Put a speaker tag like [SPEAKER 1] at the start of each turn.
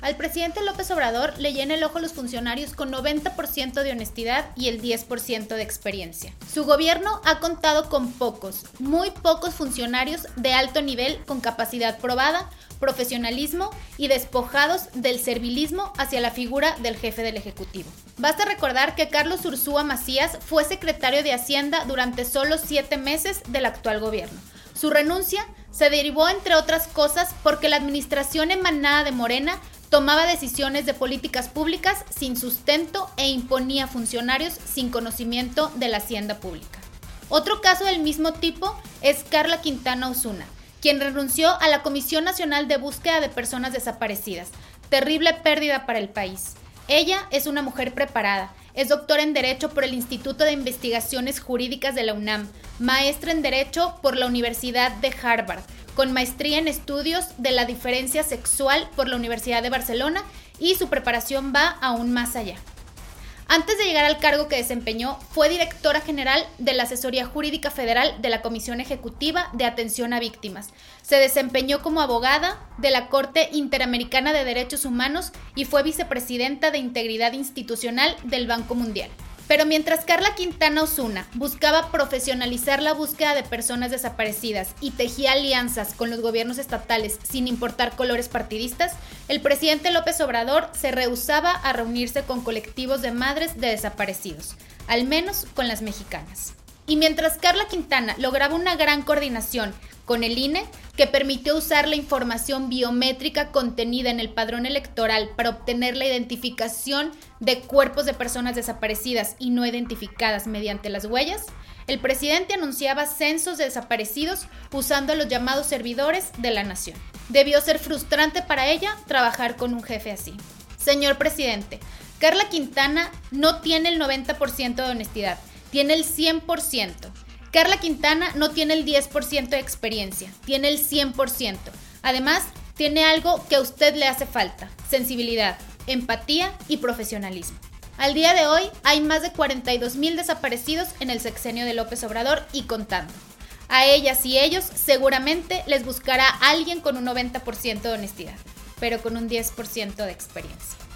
[SPEAKER 1] Al presidente López Obrador le llena el ojo a los funcionarios con 90% de honestidad y el 10% de experiencia. Su gobierno ha contado con pocos, muy pocos funcionarios de alto nivel con capacidad probada, profesionalismo y despojados del servilismo hacia la figura del jefe del Ejecutivo. Basta recordar que Carlos Ursúa Macías fue secretario de Hacienda durante solo siete meses del actual gobierno. Su renuncia se derivó, entre otras cosas, porque la administración emanada de Morena tomaba decisiones de políticas públicas sin sustento e imponía funcionarios sin conocimiento de la hacienda pública. Otro caso del mismo tipo es Carla Quintana Osuna, quien renunció a la Comisión Nacional de Búsqueda de Personas Desaparecidas. Terrible pérdida para el país. Ella es una mujer preparada, es doctora en Derecho por el Instituto de Investigaciones Jurídicas de la UNAM, maestra en Derecho por la Universidad de Harvard, con maestría en estudios de la diferencia sexual por la Universidad de Barcelona y su preparación va aún más allá. Antes de llegar al cargo que desempeñó, fue directora general de la Asesoría Jurídica Federal de la Comisión Ejecutiva de Atención a Víctimas. Se desempeñó como abogada de la Corte Interamericana de Derechos Humanos y fue vicepresidenta de Integridad Institucional del Banco Mundial. Pero mientras Carla Quintana Osuna buscaba profesionalizar la búsqueda de personas desaparecidas y tejía alianzas con los gobiernos estatales sin importar colores partidistas, el presidente López Obrador se rehusaba a reunirse con colectivos de madres de desaparecidos, al menos con las mexicanas. Y mientras Carla Quintana lograba una gran coordinación con el INE, que permitió usar la información biométrica contenida en el padrón electoral para obtener la identificación de cuerpos de personas desaparecidas y no identificadas mediante las huellas, el presidente anunciaba censos de desaparecidos usando a los llamados servidores de la nación. Debió ser frustrante para ella trabajar con un jefe así. Señor presidente, Carla Quintana no tiene el 90% de honestidad, tiene el 100%. Carla Quintana no tiene el 10% de experiencia, tiene el 100%. Además, tiene algo que a usted le hace falta, sensibilidad, empatía y profesionalismo. Al día de hoy hay más de 42 mil desaparecidos en el sexenio de López Obrador y contando. A ellas y ellos seguramente les buscará alguien con un 90% de honestidad, pero con un 10% de experiencia.